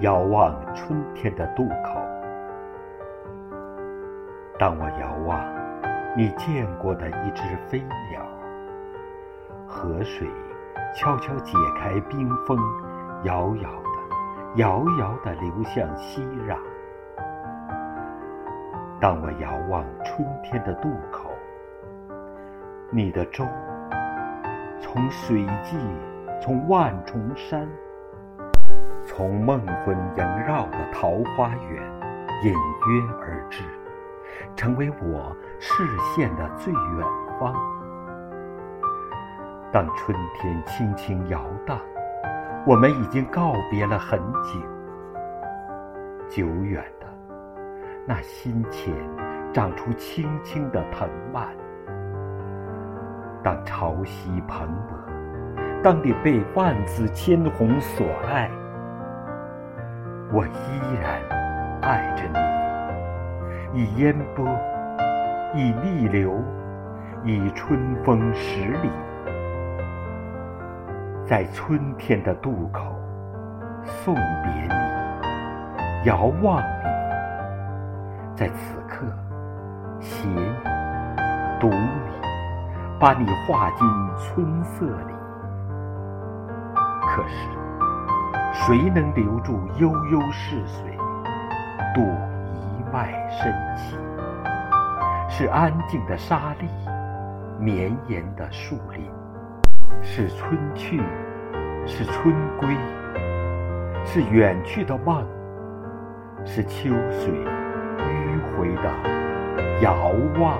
遥望春天的渡口，当我遥望你见过的一只飞鸟，河水悄悄解开冰封，遥遥的，遥遥的流向熙攘。当我遥望春天的渡口，你的舟从水际，从万重山。从梦魂萦绕的桃花源隐约而至，成为我视线的最远方。当春天轻轻摇荡，我们已经告别了很久。久远的那心前长出青青的藤蔓。当潮汐蓬勃，当你被万紫千红所爱。我依然爱着你，以烟波，以逆流，以春风十里，在春天的渡口送别你，遥望你，在此刻写你，读你，把你画进春色里。可是。谁能留住悠悠逝水，渡一脉深情？是安静的沙砾，绵延的树林，是春去，是春归，是远去的梦，是秋水迂回的遥望。